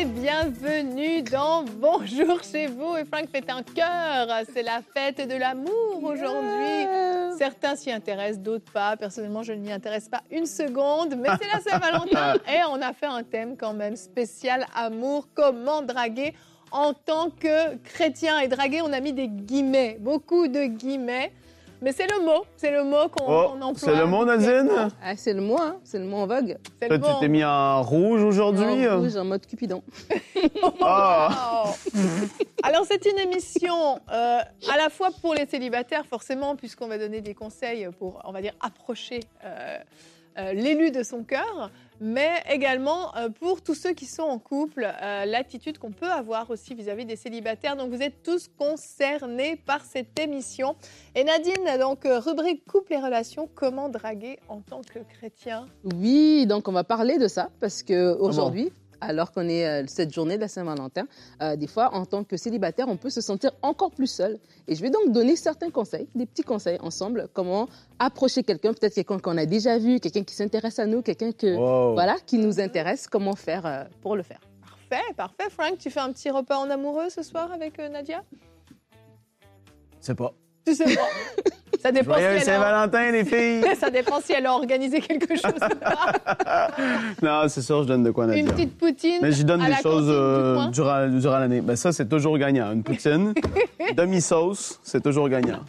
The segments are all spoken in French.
Et bienvenue dans Bonjour chez vous. Et Frank fait un cœur. C'est la fête de l'amour aujourd'hui. Certains s'y intéressent, d'autres pas. Personnellement, je ne m'y intéresse pas une seconde. Mais c'est la Saint-Valentin et on a fait un thème quand même spécial amour. Comment draguer en tant que chrétien? Et draguer, on a mis des guillemets, beaucoup de guillemets. Mais c'est le mot, c'est le mot qu'on Oh, qu'on emploie. c'est le mot, Nadine? Ah, c'est le mot, hein. c'est le mot en vogue. C'est Toi, le tu mot. t'es mis en rouge aujourd'hui? En rouge, en mode Cupidon. Ah! Wow. Alors c'est une émission euh, à la fois pour les célibataires forcément puisqu'on va donner des conseils pour on va dire approcher euh, euh, l'élu de son cœur, mais également euh, pour tous ceux qui sont en couple, euh, l'attitude qu'on peut avoir aussi vis-à-vis des célibataires. Donc vous êtes tous concernés par cette émission. Et Nadine, donc euh, rubrique couple et relations, comment draguer en tant que chrétien? Oui, donc on va parler de ça parce que aujourd'hui, alors qu'on est euh, cette journée de la Saint-Valentin, euh, des fois, en tant que célibataire, on peut se sentir encore plus seul. Et je vais donc donner certains conseils, des petits conseils ensemble, comment approcher quelqu'un, peut-être quelqu'un qu'on a déjà vu, quelqu'un qui s'intéresse à nous, quelqu'un que Wow. voilà qui nous intéresse, comment faire euh, pour le faire. Parfait, parfait. Frank, tu fais un petit repas en amoureux ce soir avec euh, Nadia? C'est pas. Tu sais pas. Ça dépend, si Joyeux a... Saint-Valentin, les filles! Ça dépend si elle a organisé quelque chose ou pas. non, c'est sûr, je donne de quoi, Nadia. Une petite poutine. Mais j'y donne à des la choses du euh, durant, durant l'année. Ben ça, c'est toujours gagnant. Une poutine, demi-sauce, c'est toujours gagnant.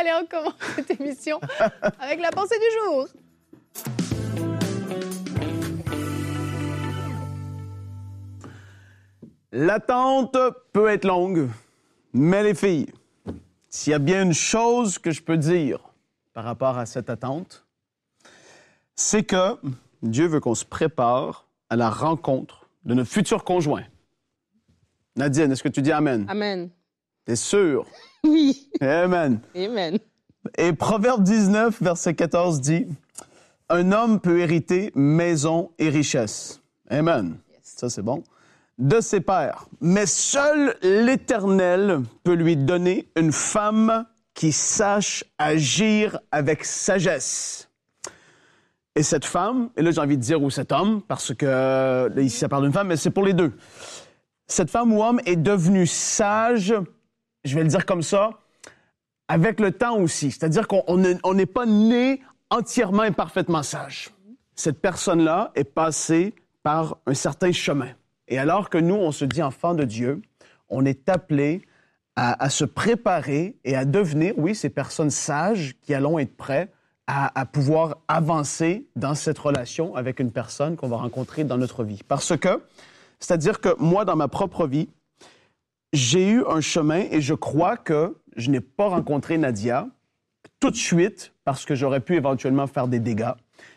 Allez, on commence cette émission avec la pensée du jour. L'attente peut être longue, mais les filles, s'il y a bien une chose que je peux dire par rapport à cette attente, c'est que Dieu veut qu'on se prépare à la rencontre de notre futur conjoint. Nadine, est-ce que tu dis Amen? Amen. T'es sûr? Oui, Amen. amen. Et Proverbe 19, verset 14 dit Un homme peut hériter maison et richesse. Amen. Ça, c'est bon. De ses pères. Mais seul l'Éternel peut lui donner une femme qui sache agir avec sagesse. Et cette femme, et là j'ai envie de dire ou cet homme, parce que euh, là, ici ça parle d'une femme, mais c'est pour les deux. Cette femme ou homme est devenu sage, je vais le dire comme ça, avec le temps aussi. C'est-à-dire qu'on on ne- on n'est pas né entièrement et parfaitement sage. Cette personne-là est passée par un certain chemin. Et alors que nous, on se dit enfant de Dieu, on est appelé à, se préparer et à devenir, oui, ces personnes sages qui allons être prêts à, à pouvoir avancer dans cette relation avec une personne qu'on va rencontrer dans notre vie. Parce que, c'est-à-dire que moi, dans ma propre vie, j'ai eu un chemin et je crois que je n'ai pas rencontré Nadia tout de suite parce que j'aurais pu éventuellement faire des dégâts.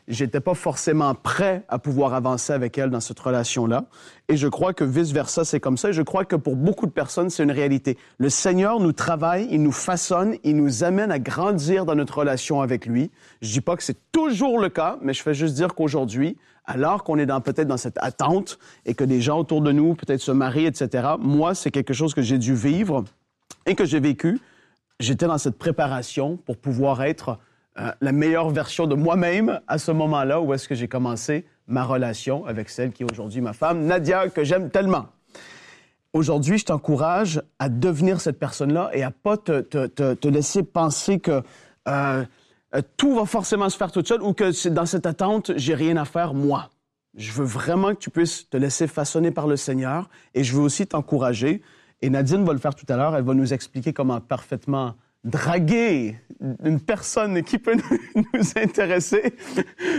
J'étais pas forcément prêt à pouvoir avancer avec elle dans cette relation-là. Et je crois que vice-versa, c'est comme ça. Et je crois que pour beaucoup de personnes, c'est une réalité. Le Seigneur nous travaille, il nous façonne, il nous amène à grandir dans notre relation avec lui. Je dis pas que c'est toujours le cas, mais je fais juste dire qu'aujourd'hui, alors qu'on est dans, peut-être dans cette attente et que des gens autour de nous peut-être se marient, etc., moi, c'est quelque chose que j'ai dû vivre et que j'ai vécu. J'étais dans cette préparation pour pouvoir être euh, la meilleure version de moi-même à ce moment-là où est-ce que j'ai commencé ma relation avec celle qui est aujourd'hui ma femme, Nadia, que j'aime tellement. Aujourd'hui, je t'encourage à devenir cette personne-là et à pas te, laisser penser que euh, euh, tout va forcément se faire toute seule ou que dans cette attente, j'ai rien à faire moi. Je veux vraiment que tu puisses te laisser façonner par le Seigneur et je veux aussi t'encourager. Et Nadine va le faire tout à l'heure. Elle va nous expliquer comment parfaitement draguer une personne qui peut nous intéresser.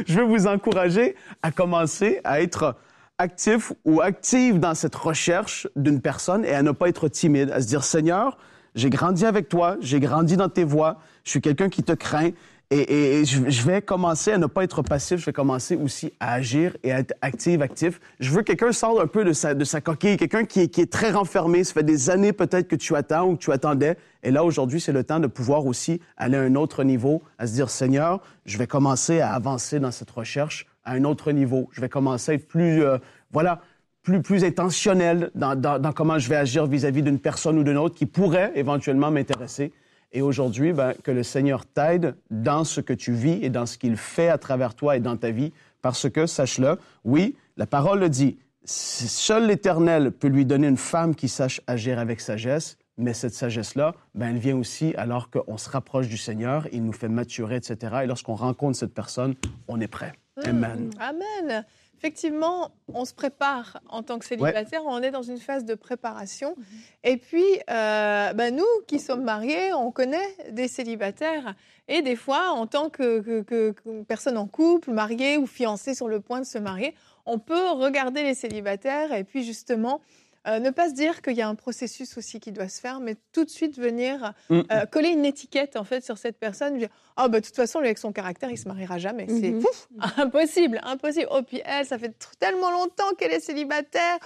Je veux vous encourager à commencer à être actif ou active dans cette recherche d'une personne et à ne pas être timide, à se dire Seigneur, j'ai grandi avec toi, j'ai grandi dans tes voies, je suis quelqu'un qui te craint et, je, vais commencer à ne pas être passif, je vais commencer aussi à agir et à être active, actif. Je veux que quelqu'un sorte un peu de sa, de sa coquille, quelqu'un qui, est- qui est très renfermé. Ça fait des années peut-être que tu attends ou que tu attendais. Et là, aujourd'hui, c'est le temps de pouvoir aussi aller à un autre niveau, à se dire, Seigneur, je vais commencer à avancer dans cette recherche à un autre niveau. Je vais commencer à être plus, euh, voilà, plus, plus intentionnel dans, dans, comment je vais agir vis-à-vis d'une personne ou d'une autre qui pourrait éventuellement m'intéresser. Et aujourd'hui, ben, que le Seigneur t'aide dans ce que tu vis et dans ce qu'il fait à travers toi et dans ta vie, parce que, sache-le, oui, la parole le dit, seul l'Éternel peut lui donner une femme qui sache agir avec sagesse, mais cette sagesse-là, ben, elle vient aussi alors qu'on se rapproche du Seigneur, il nous fait maturer, etc. Et lorsqu'on rencontre cette personne, on est prêt. Amen. Amen. Effectivement, on se prépare en tant que célibataire, on est dans une phase de préparation. Mhm. Et puis, euh, ben nous qui sommes mariés, on connaît des célibataires. Et des fois, en tant que, que personne en couple, mariée ou fiancée sur le point de se marier, on peut regarder les célibataires et puis justement euh, ne pas se dire qu'il y a un processus aussi qui doit se faire, mais tout de suite venir mm. euh, coller une étiquette en fait sur cette personne. Dire, oh bah de toute façon lui avec son caractère il se mariera jamais. C'est mm-hmm. impossible, impossible. Oh puis elle, ça fait tellement longtemps qu'elle est célibataire.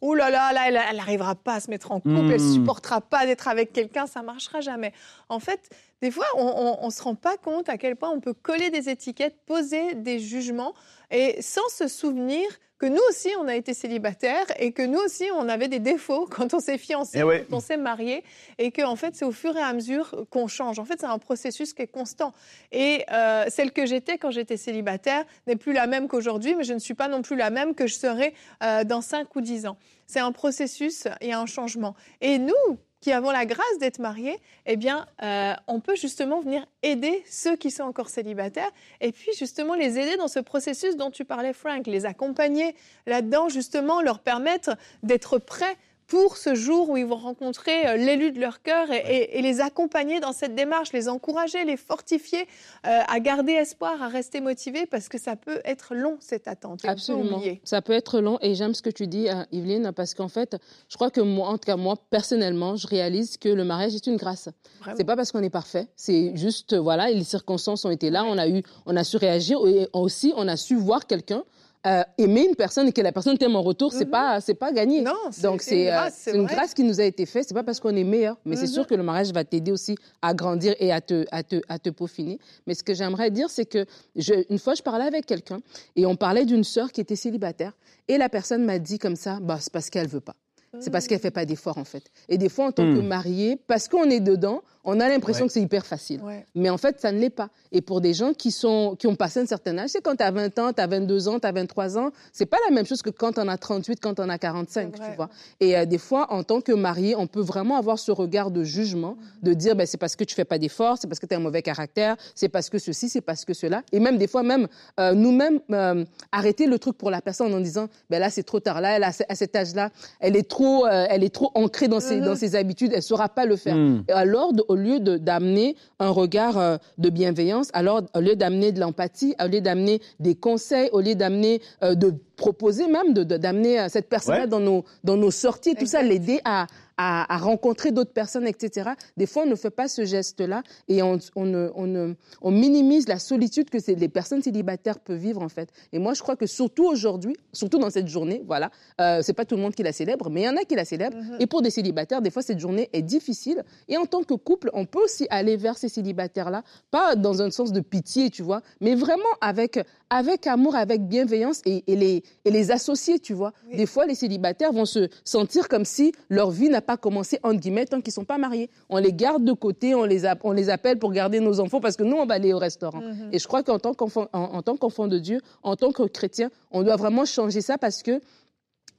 Ouh là là, là elle n'arrivera pas à se mettre en couple, elle mm. supportera pas d'être avec quelqu'un, ça marchera jamais. En fait, des fois on, ne se rend pas compte à quel point on peut coller des étiquettes, poser des jugements et sans se souvenir que nous aussi, on a été célibataires et que nous aussi, on avait des défauts quand on s'est fiancé, eh quand on s'est marié, et que en fait, c'est au fur et à mesure qu'on change. En fait, c'est un processus qui est constant. Et euh, celle que j'étais quand j'étais célibataire n'est plus la même qu'aujourd'hui, mais je ne suis pas non plus la même que je serai euh, dans 5 ou 10 ans. C'est un processus et un changement. Et nous, qui avons la grâce d'être mariés, eh bien, euh, on peut justement venir aider ceux qui sont encore célibataires et puis justement les aider dans ce processus dont tu parlais, Frank, les accompagner là-dedans, justement, leur permettre d'être prêts pour ce jour où ils vont rencontrer euh, l'élu de leur cœur et, les accompagner dans cette démarche, les encourager, les fortifier euh, à garder espoir, à rester motivés parce que ça peut être long cette attente. Absolument. Ça peut être long et j'aime ce que tu dis, hein, Yveline, parce qu'en fait, je crois que moi, en tout cas moi, personnellement, je réalise que le mariage est une grâce. C'est pas parce qu'on est parfait, c'est juste voilà, les circonstances ont été là, on a eu, on a su réagir et aussi on a su voir quelqu'un euh, aimer une personne et que la personne t'aime en retour, c'est mhm. pas c'est pas gagné. Non, Donc c'est une, grâce, une grâce qui nous a été faite. C'est pas parce qu'on est meilleur, mais c'est mhm. sûr que le mariage va t'aider aussi à grandir et à te à te à te peaufiner. Mais ce que j'aimerais dire, c'est que je, une fois je parlais avec quelqu'un et on parlait d'une sœur qui était célibataire et la personne m'a dit comme ça, bah c'est parce qu'elle veut pas. C'est parce qu'elle fait pas d'efforts en fait. Et des fois en tant que hmm. mariée, parce qu'on est dedans, on a l'impression que c'est hyper facile. Mais en fait, ça ne l'est pas. Et pour des gens qui, sont, qui ont passé un certain âge, c'est quand tu as 20 ans, tu as 22 ans, tu as 23 ans, c'est pas la même chose que quand on a 38, quand on a 45, tu vois. Et euh, des fois, en tant que marié, on peut vraiment avoir ce regard de jugement, de dire, ben, c'est parce que tu fais pas d'efforts, c'est parce que tu as un mauvais caractère, c'est parce que ceci, c'est parce que cela. Et même des fois, même euh, nous-mêmes, euh, arrêter le truc pour la personne en disant, ben là, c'est trop tard, là, elle a, à cet âge-là, elle est trop, elle est trop ancrée dans ses, dans mm-hmm. ses habitudes, elle saura pas le faire. Mm. Et alors, au lieu d'amener un regard euh, de bienveillance, alors au lieu d'amener de l'empathie, au lieu d'amener des conseils, au lieu d'amener euh, de proposer même d'amener de, cette personne-là dans nos dans nos sorties, tout ça, l'aider à, à, rencontrer d'autres personnes, etc. Des fois, on ne fait pas ce geste-là et on, on, on, minimise la solitude que les personnes célibataires peuvent vivre, en fait. Et moi, je crois que surtout aujourd'hui, surtout dans cette journée, voilà, euh, c'est pas tout le monde qui la célèbre, mais il y en a qui la célèbrent. Mm-hmm. Et pour des célibataires, des fois, cette journée est difficile. Et en tant que couple, on peut aussi aller vers ces célibataires-là, pas dans un sens de pitié, tu vois, mais vraiment avec, avec amour, avec bienveillance et, les, et les associer, tu vois. Des fois, les célibataires vont se sentir comme si leur vie n'a pas commencé, entre guillemets, tant qu'ils ne sont pas mariés. On les garde de côté, on les, on les appelle pour garder nos enfants parce que nous, on va aller au restaurant. Mhm. Et je crois qu'en tant qu'enfant de Dieu, en tant que chrétien, on doit vraiment changer ça parce que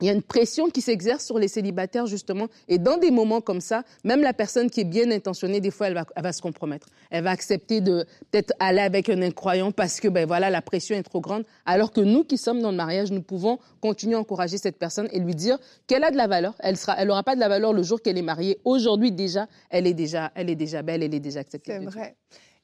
il y a une pression qui s'exerce sur les célibataires, justement. Et dans des moments comme ça, même la personne qui est bien intentionnée, des fois, elle va, elle va se compromettre. Elle va accepter de peut-être aller avec un incroyant parce que, ben voilà, la pression est trop grande. Alors que nous qui sommes dans le mariage, nous pouvons continuer à encourager cette personne et lui dire qu'elle a de la valeur. Elle sera, elle n'aura pas de la valeur le jour qu'elle est mariée. Aujourd'hui, déjà, elle est déjà, elle est déjà belle, elle est déjà acceptée. C'est vrai.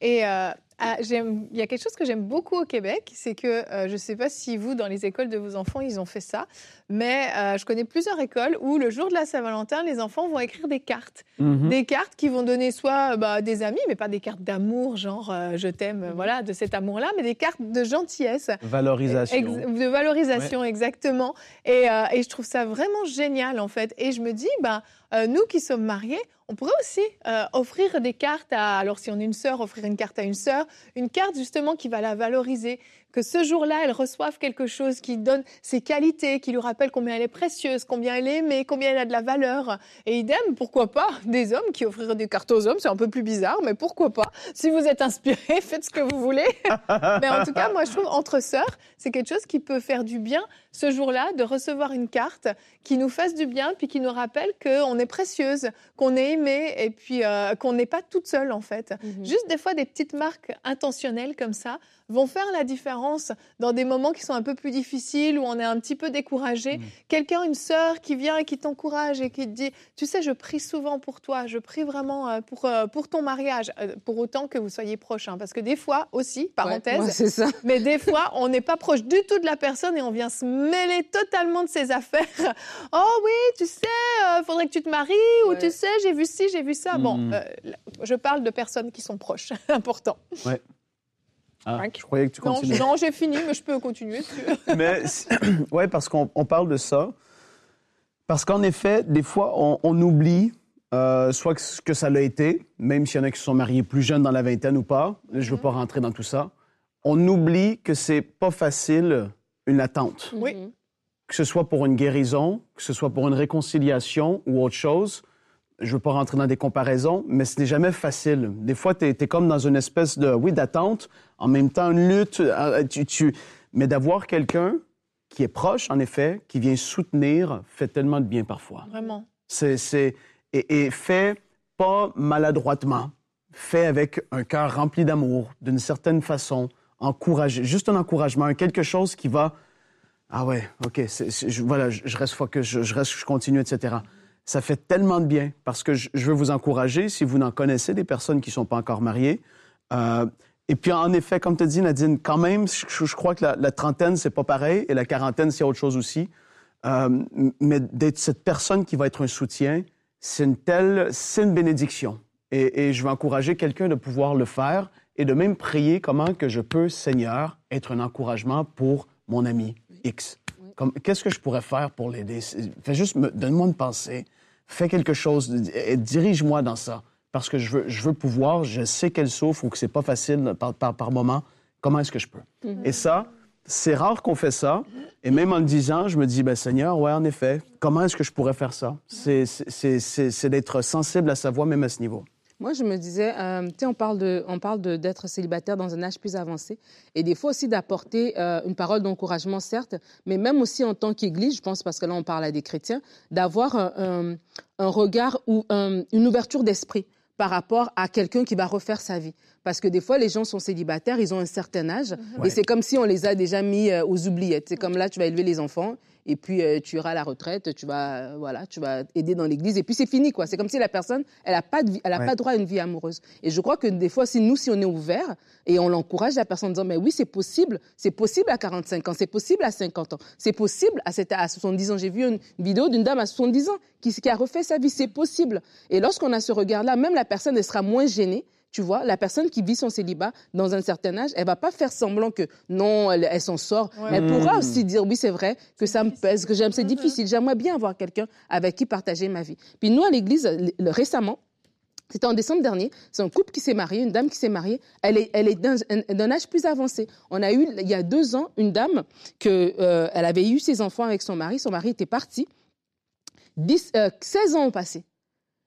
Et euh, ah, il y a quelque chose que j'aime beaucoup au Québec, c'est que euh, je ne sais pas si vous, dans les écoles de vos enfants, ils ont fait ça, mais euh, je connais plusieurs écoles où le jour de la Saint-Valentin, les enfants vont écrire des cartes. Mhm. Des cartes qui vont donner soit bah, des amis, mais pas des cartes d'amour, genre je t'aime, mhm. voilà, de cet amour-là, mais des cartes de gentillesse. Valorisation. de valorisation, exactement. Et, et, je trouve ça vraiment génial, en fait. Et je me dis, bah, nous qui sommes mariés, on pourrait aussi euh, offrir des cartes à, alors si on est une sœur, offrir une carte à une sœur, une carte justement qui va la valoriser, que ce jour-là, elle reçoive quelque chose qui donne ses qualités, qui lui rappelle combien elle est précieuse, combien elle est aimée, combien elle a de la valeur. Et idem, pourquoi pas des hommes qui offriraient des cartes aux hommes, c'est un peu plus bizarre, mais pourquoi pas Si vous êtes inspiré, faites ce que vous voulez. mais en tout cas, moi, je trouve entre sœurs, c'est quelque chose qui peut faire du bien ce jour-là, de recevoir une carte qui nous fasse du bien, puis qui nous rappelle qu'on est précieuse, qu'on est aimée, et puis euh, qu'on n'est pas toute seule en fait. Mhm. Juste des fois des petites marques intentionnelles comme ça vont faire la différence dans des moments qui sont un peu plus difficiles, où on est un petit peu découragé. Mm. Quelqu'un, une sœur qui vient et qui t'encourage et qui te dit, tu sais, je prie souvent pour toi, je prie vraiment euh, pour, euh, pour ton mariage, euh, pour autant que vous soyez proches. hein. parce que des fois aussi, parenthèse, Ouais, ouais, ça. mais des fois, on n'est pas proche du tout de la personne et on vient se mêler totalement de ses affaires. Oh oui, tu sais, faudrait que tu te maries, ou Ouais. tu sais, j'ai vu ci, j'ai vu ça. Bon, euh, là, je parle de personnes qui sont proches, important. Ah, je croyais que tu Non, continuais. non, j'ai fini, mais je peux continuer. Mais ouais, parce qu'on on parle de ça. Parce qu'en effet, des fois, on, on oublie euh, soit que, ce que ça l'a été, même s'il y en a qui se sont mariés plus jeunes dans la vingtaine ou pas. Je ne veux pas rentrer dans tout ça. On oublie que c'est pas facile une attente. Oui. Mhm. Que ce soit pour une guérison, que ce soit pour une réconciliation ou autre chose. Je veux pas rentrer dans des comparaisons, mais ce n'est jamais facile. Des fois, tu es, comme dans une espèce de, oui, d'attente, en même temps une lutte. euh, Tu, tu- Mais d'avoir quelqu'un qui est proche, en effet, qui vient soutenir, fait tellement de bien parfois. Vraiment. C'est, et, et fait pas maladroitement, fait avec un cœur rempli d'amour, d'une certaine façon, encouragé, juste un encouragement, quelque chose qui va, ah ouais, ok, je, voilà, je, je reste focus, je, je reste, je continue, etc. Ça fait tellement de bien parce que je, veux vous encourager si vous n'en connaissez des personnes qui sont pas encore mariées. Euh, et puis en effet, comme tu dis Nadine, quand même, je, crois que la, la trentaine c'est pas pareil et la quarantaine c'est autre chose aussi. Euh, mais d'être cette personne qui va être un soutien, c'est une telle, c'est une bénédiction. Et, je veux encourager quelqu'un de pouvoir le faire et de même prier comment que je peux, Seigneur, être un encouragement pour mon ami X. Comme, qu'est-ce que je pourrais faire pour l'aider? Fais juste, me- donne-moi une pensée. Fais quelque chose, et dirige-moi dans ça. Parce que je veux, je veux pouvoir, je sais qu'elle souffre ou que c'est pas facile par, par, par moment. Comment est-ce que je peux? Et ça, c'est rare qu'on fait ça. Et même en le disant, je me dis, ben Seigneur, ouais, en effet, comment est-ce que je pourrais faire ça? C'est d'être sensible à sa voix, même à ce niveau. Moi, je me disais, euh, tu sais, on parle de, on parle de d'être célibataire dans un âge plus avancé, et des fois aussi d'apporter euh, une parole d'encouragement, certes, mais même aussi en tant qu'Église, je pense, parce que là, on parle à des chrétiens, d'avoir un, un- un regard ou un- une ouverture d'esprit par rapport à quelqu'un qui va refaire sa vie. Parce que des fois, les gens sont célibataires, ils ont un certain âge, Ouais. et c'est comme si on les a déjà mis euh, aux oubliettes. C'est comme là, tu vas élever les enfants, et puis euh, tu iras à la retraite, tu vas, euh, voilà, tu vas aider dans l'église, et puis c'est fini, quoi. C'est comme si la personne, elle n'a pas, de vie- elle a Ouais. pas droit à une vie amoureuse. Et je crois que des fois, si nous, si on est ouvert, et on l'encourage, la personne en disant, mais oui, c'est possible, c'est possible à 45 ans, c'est possible à 50 ans, c'est possible à, cette- à 70 ans. J'ai vu une vidéo d'une dame à 70 ans qui, qui a refait sa vie, c'est possible. Et lorsqu'on a ce regard-là, même la personne, elle sera moins gênée. Tu vois, la personne qui vit son célibat dans un certain âge, elle va pas faire semblant que non, elle, elle s'en sort. Ouais. Elle pourra Mm. aussi dire oui, c'est vrai que ça me pèse, que j'aime, c'est difficile. J'aimerais bien avoir quelqu'un avec qui partager ma vie. Puis nous à l'église récemment, c'était en décembre dernier, c'est un couple qui s'est marié, une dame qui s'est mariée. Elle est, elle est d'un âge plus avancé. On a eu il y a deux ans une dame que euh, elle avait eu ses enfants avec son mari. Son mari était parti. 10, euh, 16 ans ont passé.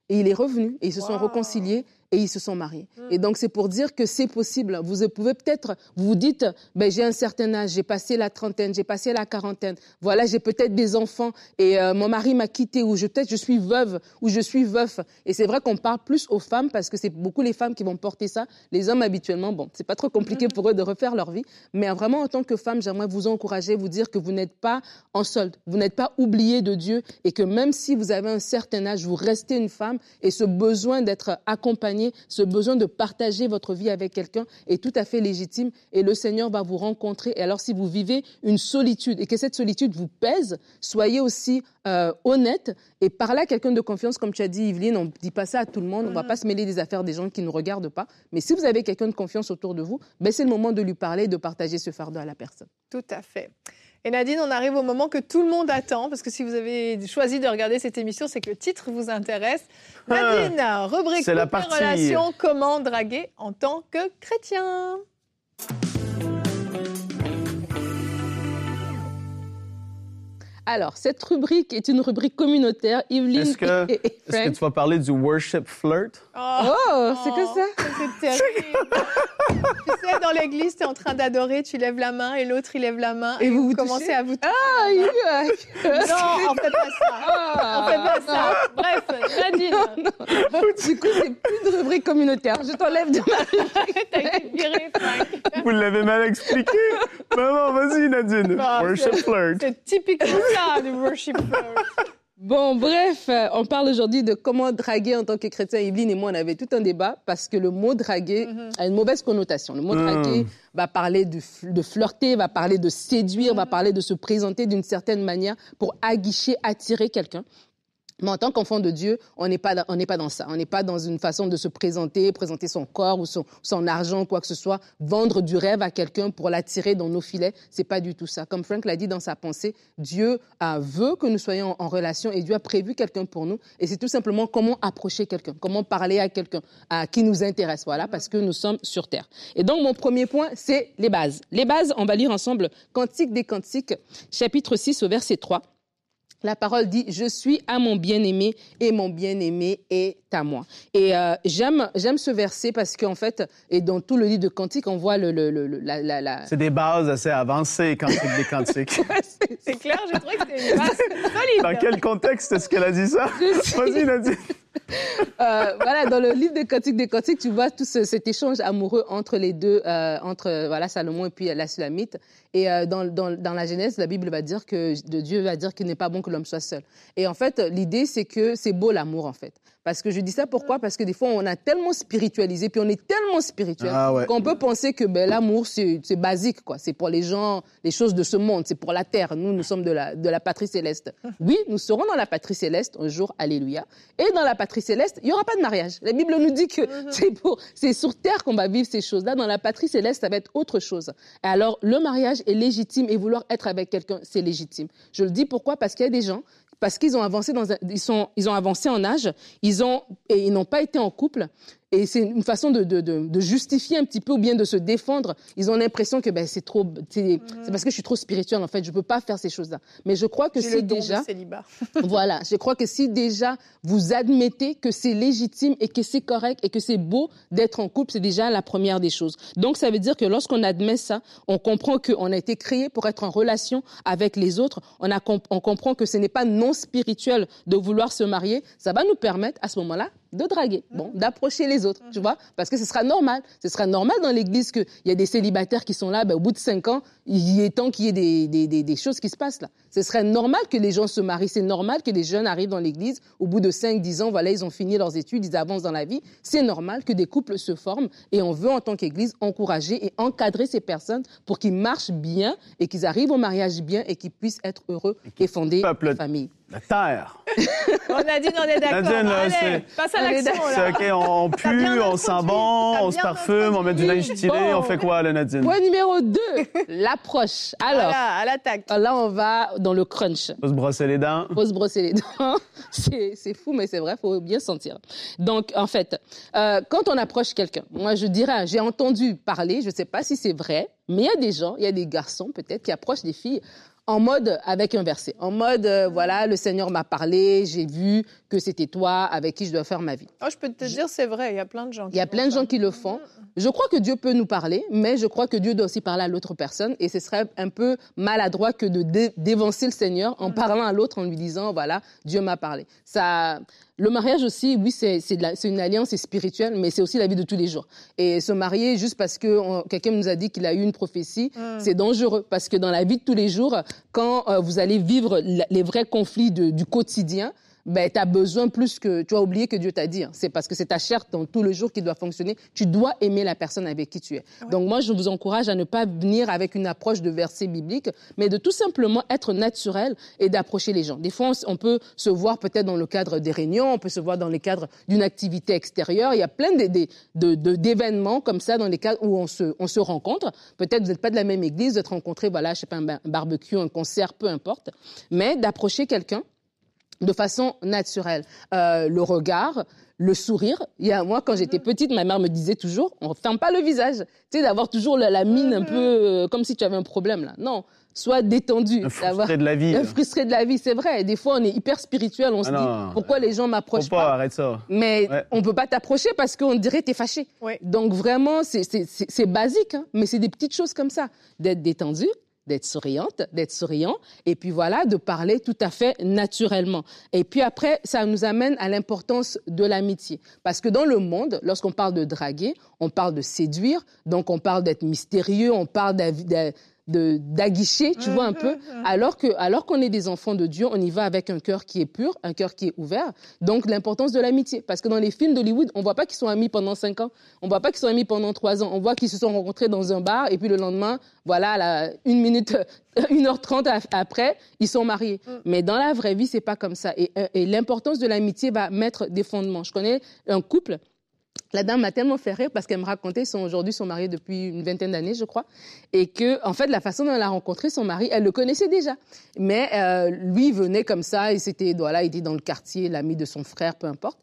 Et il est revenu et ils se sont réconciliés et ils se sont mariés. Et donc c'est pour dire que c'est possible. Vous pouvez peut-être, vous vous dites, ben, j'ai un certain âge, j'ai passé la trentaine, j'ai passé la quarantaine. Voilà, j'ai peut-être des enfants et euh, mon mari m'a quitté ou je peut-être je suis veuve ou je suis veuf. Et c'est vrai qu'on parle plus aux femmes parce que c'est beaucoup les femmes qui vont porter ça. Les hommes habituellement, bon, c'est pas trop compliqué pour eux de refaire leur vie. Mais vraiment en tant que femme, j'aimerais vous encourager, vous dire que vous n'êtes pas en solde, vous n'êtes pas oublié de Dieu et que même si vous avez un certain âge, vous restez une femme et ce besoin d'être accompagnée, ce besoin de partager votre vie avec quelqu'un est tout à fait légitime et le Seigneur va vous rencontrer. Et alors si vous vivez une solitude et que cette solitude vous pèse, soyez aussi euh, honnête et parlez à quelqu'un de confiance, comme tu as dit Yveline, on ne dit pas ça à tout le monde, on ne va pas se mêler des affaires des gens qui ne nous regardent pas. Mais si vous avez quelqu'un de confiance autour de vous, ben c'est le moment de lui parler et de partager ce fardeau à la personne. Tout à fait. Et Nadine, on arrive au moment que tout le monde attend, parce que si vous avez choisi de regarder cette émission, c'est que le titre vous intéresse. Nadine, rubrique Ah, la partie. relations, comment draguer en tant que chrétien Alors, cette rubrique est une rubrique communautaire. Yveline Est-ce que, et, et est-ce que tu vas parler du worship flirt? Oh, c'est que ça C'est terrible. tu sais, dans l'église, tu es en train d'adorer, tu lèves la main et l'autre, il lève la main. Et vous vous commencez touchez à vous Ah, il- Non, on fait pas ça. Ah, On fait pas ça. Bref, Nadine, Du coup, c'est plus de rubrique communautaire. Je t'enlève de ma t'as été virée, Frank. Vous l'avez mal expliqué. Maman, vas-y, Nadine. Ah, worship c'est- flirt. C'est typiquement ça, du worship flirt. Bon, bref, euh, on parle aujourd'hui de comment draguer en tant que chrétien. Yveline et moi, on avait tout un débat parce que le mot draguer a une mauvaise connotation. Le mot Mm. draguer va parler de, flirter, va parler de séduire, va parler de se présenter d'une certaine manière pour aguicher, attirer quelqu'un. Mais en tant qu'enfant de Dieu, on n'est pas, dans- ça. On n'est pas dans une façon de se présenter, présenter son corps ou son, son argent, quoi que ce soit, vendre du rêve à quelqu'un pour l'attirer dans nos filets. C'est pas du tout ça. Comme Frank l'a dit dans sa pensée, Dieu a, veut que nous soyons en, relation et Dieu a prévu quelqu'un pour nous. Et c'est tout simplement comment approcher quelqu'un, comment parler à quelqu'un qui nous intéresse, voilà, parce que nous sommes sur terre. Et donc mon premier point, c'est les bases. Les bases, on va lire ensemble Cantique des Cantiques, chapitre 6 au verset 3. La parole dit Je suis à mon bien-aimé et mon bien-aimé est à moi. Et euh, j'aime j'aime ce verset parce qu'en fait, et dans tout le livre de Cantique, on voit le, le, le- la, la, la- C'est des bases assez avancées, cantique des cantiques. C'est clair, j'ai trouvé que c'était une base solide. Dans quel contexte est-ce qu'elle a dit ça? Vas-y, Nadine. Euh, voilà, dans le livre des Cantiques des Cantiques, tu vois tout ce- cet échange amoureux entre les deux, euh, entre voilà Salomon et puis la Sulamite. Et euh, dans, dans, dans la Genèse, la Bible va dire que Dieu va dire qu'il n'est pas bon que l'homme soit seul. Et en fait, l'idée c'est que c'est beau l'amour en fait. Parce que je dis ça pourquoi? Parce que des fois on a tellement spiritualisé, puis on est tellement spirituel Ah ouais. qu'on peut penser que ben, l'amour c'est basique quoi. C'est pour les gens, les choses de ce monde, c'est pour la terre. Nous, nous sommes de la de la patrie céleste. Oui, nous serons dans la patrie céleste un jour, alléluia. Et dans la patrie céleste, il y aura pas de mariage. La Bible nous dit que c'est pour c'est sur terre qu'on va vivre ces choses-là. Dans la patrie céleste, ça va être autre chose. Et alors le mariage est légitime et vouloir être avec quelqu'un, c'est légitime. Je le dis pourquoi? Parce qu'il y a des gens parce qu'ils ont avancé sont ils en âge, ils ont et ils n'ont pas été en couple et c'est une façon de, de, de, de justifier un petit peu ou bien de se défendre. Ils ont l'impression que ben c'est trop c'est parce que je suis trop spirituelle en fait, je peux pas faire ces choses-là. Mais je crois que si le don déjà du célibat. voilà, je crois que si déjà vous admettez que c'est légitime et que c'est correct et que c'est beau d'être en couple, c'est déjà la première des choses. Donc ça veut dire que lorsqu'on admet ça, on comprend qu'on a été créé pour être en relation avec les autres. On, a on comprend que ce n'est pas non spirituel de vouloir se marier. Ça va nous permettre à ce moment-là de draguer, bon, d'approcher les autres, tu vois, parce que ce sera normal. Ce sera normal dans l'Église qu'il y a des célibataires qui sont là, ben, au bout de cinq ans, il est temps qu'il y ait des, des, des, des choses qui se passent là. Ce serait normal que les gens se marient. C'est normal que des jeunes arrivent dans l'Église, au bout de cinq, dix ans, voilà, ils ont fini leurs études, ils avancent dans la vie. C'est normal que des couples se forment et on veut, en tant qu'Église, encourager et encadrer ces personnes pour qu'ils marchent bien et qu'ils arrivent au mariage bien et qu'ils puissent être heureux et fonder Peuple- une famille. La terre. On a dit, on est d'accord. Nadine, là, Allez, c'est- passe à l'action, C'est là. OK, on, on pue, on sent introduit. bon, T'as on se parfume, on met du linge stylé. Bon. On fait quoi, là, Nadine? Point numéro 2, l'approche. Alors, Voilà, à l'attaque. là, on va dans le crunch. Va se brosser les dents. faut se brosser les dents. C'est c'est fou, mais c'est vrai, faut bien sentir. Donc, en fait, euh, quand on approche quelqu'un, moi, je dirais, j'ai entendu parler, je ne sais pas si c'est vrai, mais il y a des gens, il y a des garçons peut-être qui approchent des filles en mode avec un verset, en mode euh, voilà, le Seigneur m'a parlé, j'ai vu que c'était toi avec qui je dois faire ma vie. Oh, je peux te dire, c'est vrai, il y a plein de gens qui Il y a plein de gens qui le font. Je crois que Dieu peut nous parler, mais je crois que Dieu doit aussi parler à l'autre personne. Et ce serait un peu maladroit que de dé- d'évancer le Seigneur en parlant à l'autre, en lui disant, voilà, Dieu m'a parlé. Ça, le mariage aussi, oui, c'est une alliance, c'est spirituel, mais c'est aussi la vie de tous les jours. Et se marier juste parce que quelqu'un nous a dit qu'il a eu une prophétie, c'est dangereux. Parce que dans la vie de tous les jours, quand euh, vous allez vivre la- les vrais conflits de- du quotidien, ben, tu as besoin plus que... Tu as oublié que Dieu t'a dit. hein. C'est parce que c'est ta chair dans tout le jour qui doit fonctionner. Tu dois aimer la personne avec qui tu es. Donc moi, je vous encourage à ne pas venir avec une approche de verset biblique, mais de tout simplement être naturel et d'approcher les gens. Des fois, on, peut se voir peut-être dans le cadre des réunions, on peut se voir dans le cadre d'une activité extérieure. Il y a plein d'événements comme ça dans les cas où on se, on se rencontre. Peut-être vous n'êtes pas de la même église, vous êtes rencontrés, voilà, je sais pas, un barbecue, un concert, peu importe. Mais d'approcher quelqu'un de façon naturelle. Euh, le regard, le sourire. Il y a, moi, quand j'étais petite, ma mère me disait toujours, on ferme pas le visage. Tu sais, d'avoir toujours la, la mine un peu euh, comme si tu avais un problème là. Non, soit détendu. Un frustré de la vie. Un frustré de la vie, c'est vrai. Des fois, on est hyper spirituel, on se Ah dit non. pourquoi les gens m'approchent pas, pas? arrête ça. Mais Ouais. on peut pas t'approcher parce qu'on dirait t'es fâché. Ouais. Donc vraiment, c'est- c'est c'est- c'est basique, hein, mais c'est des petites choses comme ça. D'être détendu, d'être souriante, d'être souriant, et puis voilà, de parler tout à fait naturellement. Et puis après, ça nous amène à l'importance de l'amitié. Parce que dans le monde, lorsqu'on parle de draguer, on parle de séduire, donc on parle d'être mystérieux, on parle d'aguicher, tu vois un peu. Alors que alors qu'on est des enfants de Dieu, on y va avec un cœur qui est pur, un cœur qui est ouvert. Donc l'importance de l'amitié, parce que dans les films d'Hollywood, on voit pas qu'ils sont amis pendant cinq ans, on voit pas qu'ils sont amis pendant trois ans, on voit qu'ils se sont rencontrés dans un bar et puis le lendemain, voilà, la une minute, une heure trente a- après, ils sont mariés. Mais dans la vraie vie, c'est pas comme ça. Et, et l'importance de l'amitié va mettre des fondements. Je connais un couple. La dame m'a tellement fait rire parce qu'elle me racontait, sont aujourd'hui sont mariés depuis une vingtaine d'années, je crois, et que en fait la façon dont elle a rencontré son mari, elle le connaissait déjà, mais euh, lui venait comme ça, et c'était voilà, il était dans le quartier, l'ami de son frère, peu importe.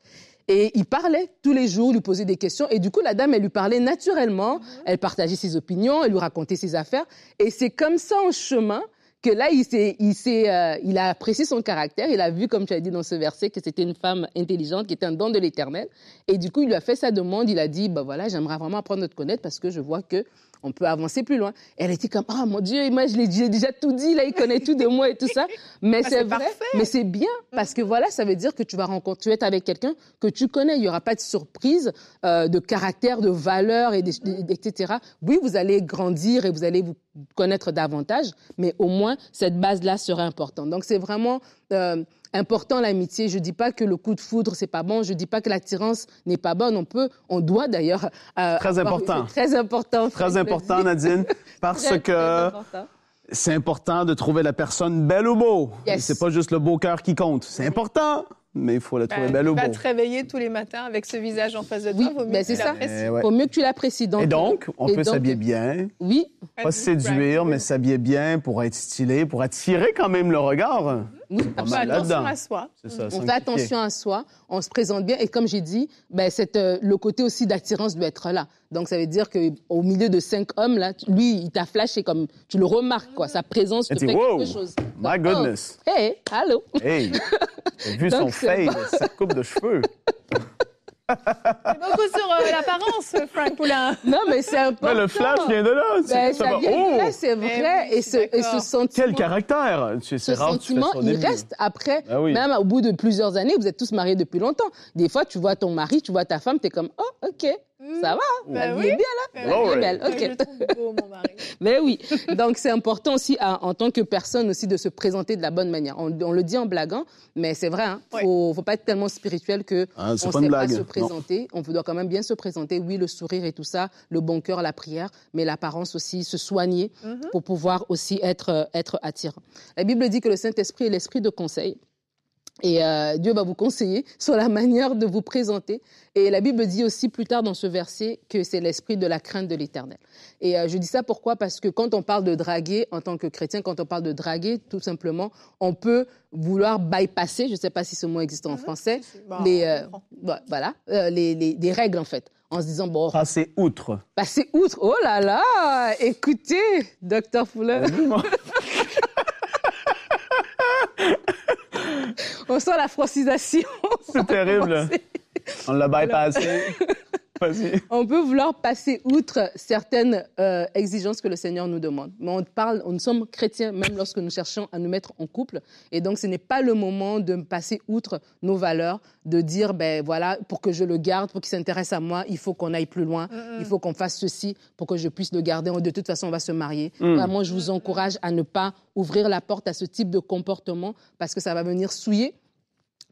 Et il parlait tous les jours, lui posait des questions. Et du coup, la dame, elle lui parlait naturellement. Elle partageait ses opinions, elle lui racontait ses affaires. Et c'est comme ça, en chemin, que là, il, il, euh, il a apprécié son caractère. Il a vu, comme tu as dit dans ce verset, que c'était une femme intelligente, qui était un don de l'éternel. Et du coup, il lui a fait sa demande. Il a dit, bah voilà, j'aimerais vraiment apprendre à te connaître parce que je vois que on peut avancer plus loin. Elle était comme, ah mon Dieu, moi, je l'ai j'ai déjà tout dit, là, il connaît tout de moi et tout ça. Mais Ah, c'est vrai, parfait. mais c'est bien parce que voilà, ça veut dire que tu vas rencontrer, tu être avec quelqu'un que tu connais. Il y aura pas de surprise euh, de caractère, de valeur et des- etc. Oui, vous allez grandir et vous allez vous connaître davantage, mais au moins cette base-là sera importante. Donc c'est vraiment euh, important l'amitié. Je dis pas que le coup de foudre c'est pas bon. Je dis pas que l'attirance n'est pas bonne. On peut, on doit d'ailleurs. euh, Très avoir- important. Très important. Très important. Nadine, parce Très, très que important. c'est important de trouver la personne belle ou beau. Yes. C'est pas juste le beau cœur qui compte. C'est important, mais il faut la trouver Ben, belle ou beau. te réveiller tous les matins avec ce visage en face de toi. Oui, vaut mieux ben que c'est tu l'apprécies. Eh ouais. Faut mieux que tu l'apprécies. Donc, Et donc, on et peut s'habiller bien, Oui, pas séduire, mais s'habiller bien pour être stylé, pour attirer quand même le regard. Oui, On fait attention à soi. Ça, On sans fait cliquer. attention à soi, on se présente bien et comme j'ai dit, ben cette, euh, le côté aussi d'attirance doit être là. Donc ça veut dire que au milieu de cinq hommes là, lui il t'a flashé comme tu le remarques quoi, sa présence te fait wow, quelque chose. my Donc, goodness. oh, hey, allô? Hey, t'as vu Donc, son fade, sa coupe de cheveux. Beaucoup sur euh, l'apparence, Frank Poulin. Non mais c'est important. Mais le flash vient de là. c'est- Ben, ça vient de oh, là, c'est Mais vrai. oui, et, ce, et sentiment, quel caractère. C'est ce rare que tu fais sentiment, il début. reste après, Ah oui. même au bout de plusieurs années, vous êtes tous mariés depuis longtemps. Des fois, tu vois ton mari, tu vois ta femme, tu es comme, oh, ok, ça va, Ben la vie oui. est bien là, la vie est belle, ok. Je le trouve beau, mon mari. Mais oui, donc c'est important aussi à- en tant que personne aussi de se présenter de la bonne manière. On, on le dit en blaguant, mais c'est vrai, hein, faut, faut pas être tellement spirituel que Ah, on pas sait pas blague, se non. présenter. On doit quand même bien se présenter. Oui, le sourire et tout ça, le bon cœur, la prière, mais l'apparence aussi, se soigner Mhm. pour pouvoir aussi être euh, être attirant. La Bible dit que le Saint Esprit est l'esprit de conseil. Et euh, Dieu va vous conseiller sur la manière de vous présenter. Et la Bible dit aussi plus tard dans ce verset que c'est l'esprit de la crainte de l'éternel. Et euh, je dis ça pourquoi? Parce que quand on parle de draguer, en tant que chrétien, quand on parle de draguer, tout simplement, on peut vouloir bypasser, je ne sais pas si ce mot existe en français, si. Bon, les, on euh, bah, voilà, euh, les, les, les règles en fait, en se disant, bon, Passer outre. passer outre, oh là là, écoutez, docteur Fuller, on sent la francisation. C'est terrible. On l'a bypassé. Vas-y. On peut vouloir passer outre certaines euh, exigences que le Seigneur nous demande. Mais on parle, nous sommes chrétiens même lorsque nous cherchons à nous mettre en couple. Et donc, ce n'est pas le moment de passer outre nos valeurs, de dire, ben voilà, pour que je le garde, pour qu'il s'intéresse à moi, il faut qu'on aille plus loin, il faut qu'on fasse ceci pour que je puisse le garder. De toute façon, on va se marier. Vraiment, je vous encourage à ne pas ouvrir la porte à ce type de comportement parce que ça va venir souiller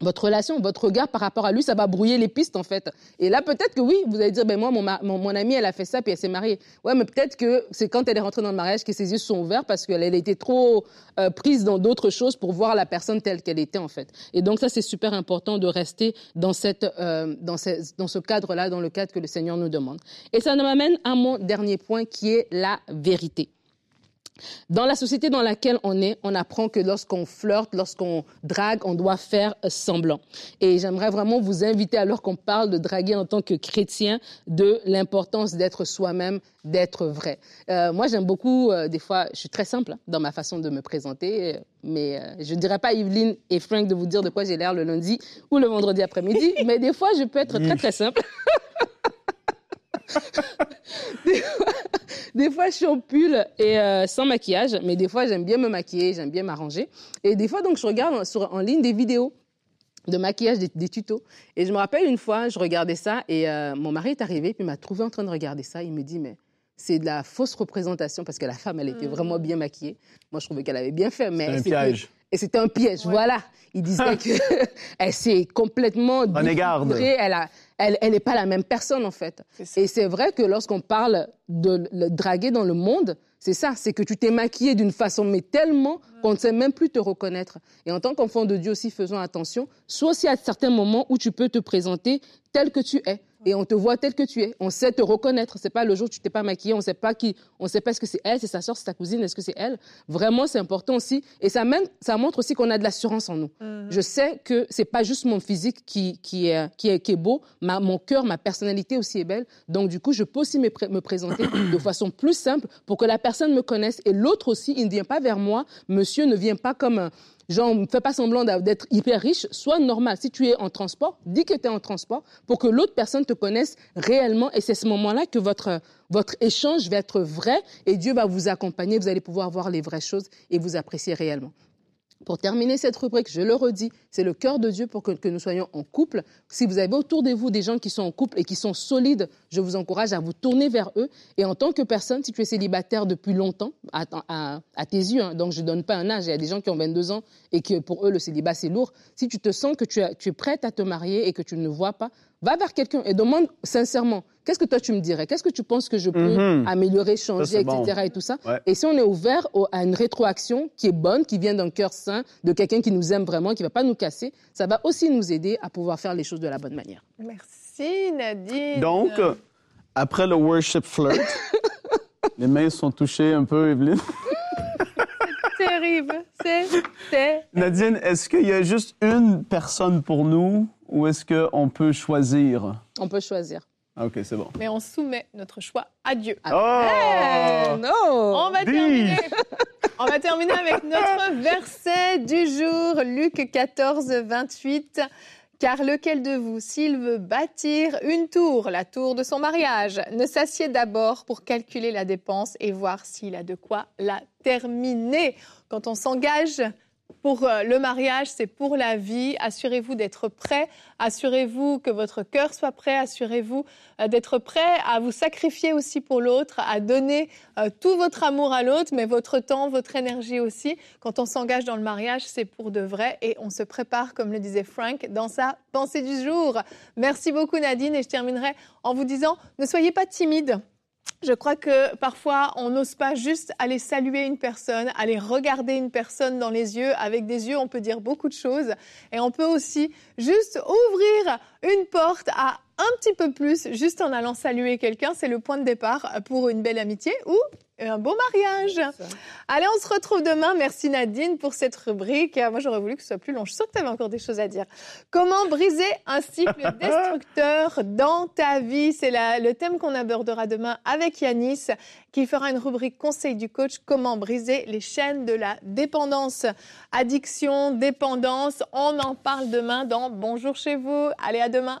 votre relation, votre regard par rapport à lui, ça va brouiller les pistes en fait. Et là, peut-être que oui, vous allez dire, ben moi, mon, amie, elle a fait ça puis elle s'est mariée. Ouais, mais peut-être que c'est quand elle est rentrée dans le mariage que ses yeux sont ouverts parce qu'elle elle était trop euh, prise dans d'autres choses pour voir la personne telle qu'elle était en fait. Et donc ça, c'est super important de rester dans cette, euh, dans ce cadre-là, dans le cadre que le Seigneur nous demande. Et ça m'amène à mon dernier point qui est la vérité. Dans la société dans laquelle on est, on apprend que lorsqu'on flirte, lorsqu'on drague, on doit faire semblant. Et j'aimerais vraiment vous inviter, alors qu'on parle de draguer en tant que chrétien, de l'importance d'être soi-même, d'être vrai. Euh, moi, j'aime beaucoup, euh, des fois, je suis très simple hein, dans ma façon de me présenter, mais euh, je ne dirais pas à Yveline et Frank de vous dire de quoi j'ai l'air le lundi ou le vendredi après-midi, mais des fois, je peux être très, très simple. des, fois, je suis en pull et euh, sans maquillage, mais des fois, j'aime bien me maquiller, j'aime bien m'arranger. Et des fois, donc, je regarde sur, en ligne des vidéos de maquillage, des, tutos. Et je me rappelle une fois, je regardais ça et euh, mon mari est arrivé, puis il m'a trouvé en train de regarder ça. Il me dit, mais c'est de la fausse représentation parce que la femme, elle était mmh. vraiment bien maquillée. Moi, je trouvais qu'elle avait bien fait, mais... C'est un piège. Et c'était un piège, voilà. Il disait qu'elle s'est complètement... Prenez garde. Elle a, elle n'est pas la même personne en fait. Et c'est vrai que lorsqu'on parle de le draguer dans le monde, c'est ça, c'est que tu t'es maquillé d'une façon, mais tellement qu'on ne sait même plus te reconnaître. Et en tant qu'enfant de Dieu aussi, faisons attention, soit aussi à certains moments où tu peux te présenter tel que tu es et on te voit tel que tu es. On sait te reconnaître. C'est pas le jour où tu t'es pas maquillé, on sait pas qui, on sait pas est-ce que c'est elle, c'est sa soeur, c'est ta cousine, est-ce que c'est elle? Vraiment, c'est important aussi. Et ça, même, ça montre aussi qu'on a de l'assurance en nous. Mhm. Je sais que c'est pas juste mon physique qui, qui, est, qui, est, qui est beau, ma, mon cœur, ma personnalité aussi est belle. Donc, du coup, je peux aussi me, me présenter de façon plus simple pour que la personne me connaisse. Et l'autre aussi, il ne vient pas vers moi. Monsieur ne vient pas comme un, genre, ne fais pas semblant d'être hyper riche, sois normal. Si tu es en transport, dis que tu es en transport pour que l'autre personne te connaisse réellement. Et c'est ce moment-là que votre, votre échange va être vrai et Dieu va vous accompagner. Vous allez pouvoir voir les vraies choses et vous apprécier réellement. Pour terminer cette rubrique, je le redis, c'est le cœur de Dieu pour que, nous soyons en couple. Si vous avez autour de vous des gens qui sont en couple et qui sont solides, je vous encourage à vous tourner vers eux. Et en tant que personne, si tu es célibataire depuis longtemps, à, tes yeux, hein, donc je ne donne pas un âge, il y a des gens qui ont 22 ans et que pour eux le célibat c'est lourd. Si tu te sens que tu, tu es prête à te marier et que tu ne vois pas, va vers quelqu'un et demande sincèrement Qu'est-ce que toi tu me dirais? Qu'est-ce que tu penses que je peux mhm. améliorer, changer, etc. Et tout ça? Et si on est ouvert à une rétroaction qui est bonne, qui vient d'un cœur sain, de quelqu'un qui nous aime vraiment, qui ne va pas nous casser, ça va aussi nous aider à pouvoir faire les choses de la bonne manière. Merci Nadine. Donc, après le worship flirt, les mains sont touchées un peu, Evelyne. terrible. C'est Nadine, est-ce qu'il y a juste une personne pour nous ou est-ce qu'on peut choisir? On peut choisir. Ah, ok, c'est bon. Mais on soumet notre choix à Dieu. Oh! non! On va, terminer, on va terminer avec notre verset du jour, Luc 14, 28. Car lequel de vous, s'il veut bâtir une tour, la tour de son mariage, ne s'assied d'abord pour calculer la dépense et voir s'il a de quoi la terminer? Quand on s'engage pour euh, le mariage, c'est pour la vie. Assurez-vous d'être prêt. Assurez-vous que votre cœur soit prêt. Assurez-vous euh, d'être prêt à vous sacrifier aussi pour l'autre, à donner euh, tout votre amour à l'autre, mais votre temps, votre énergie aussi. Quand on s'engage dans le mariage, c'est pour de vrai et on se prépare, comme le disait Frank, dans sa pensée du jour. Merci beaucoup Nadine et je terminerai en vous disant, ne soyez pas timide. Je crois que parfois, on n'ose pas juste aller saluer une personne, aller regarder une personne dans les yeux. Avec des yeux, on peut dire beaucoup de choses. Et on peut aussi juste ouvrir une porte à un petit peu plus, juste en allant saluer quelqu'un. C'est le point de départ pour une belle amitié ou un beau mariage. Allez, on se retrouve demain. Merci Nadine pour cette rubrique. Moi, j'aurais voulu que ce soit plus long. Je suis sûre que tu avais encore des choses à dire. Comment briser un cycle destructeur dans ta vie? C'est le thème qu'on abordera demain avec Yanis, qui fera une rubrique conseil du coach. Comment briser les chaînes de la dépendance, addiction, dépendance. On en parle demain dans Bonjour chez vous. Allez, à demain.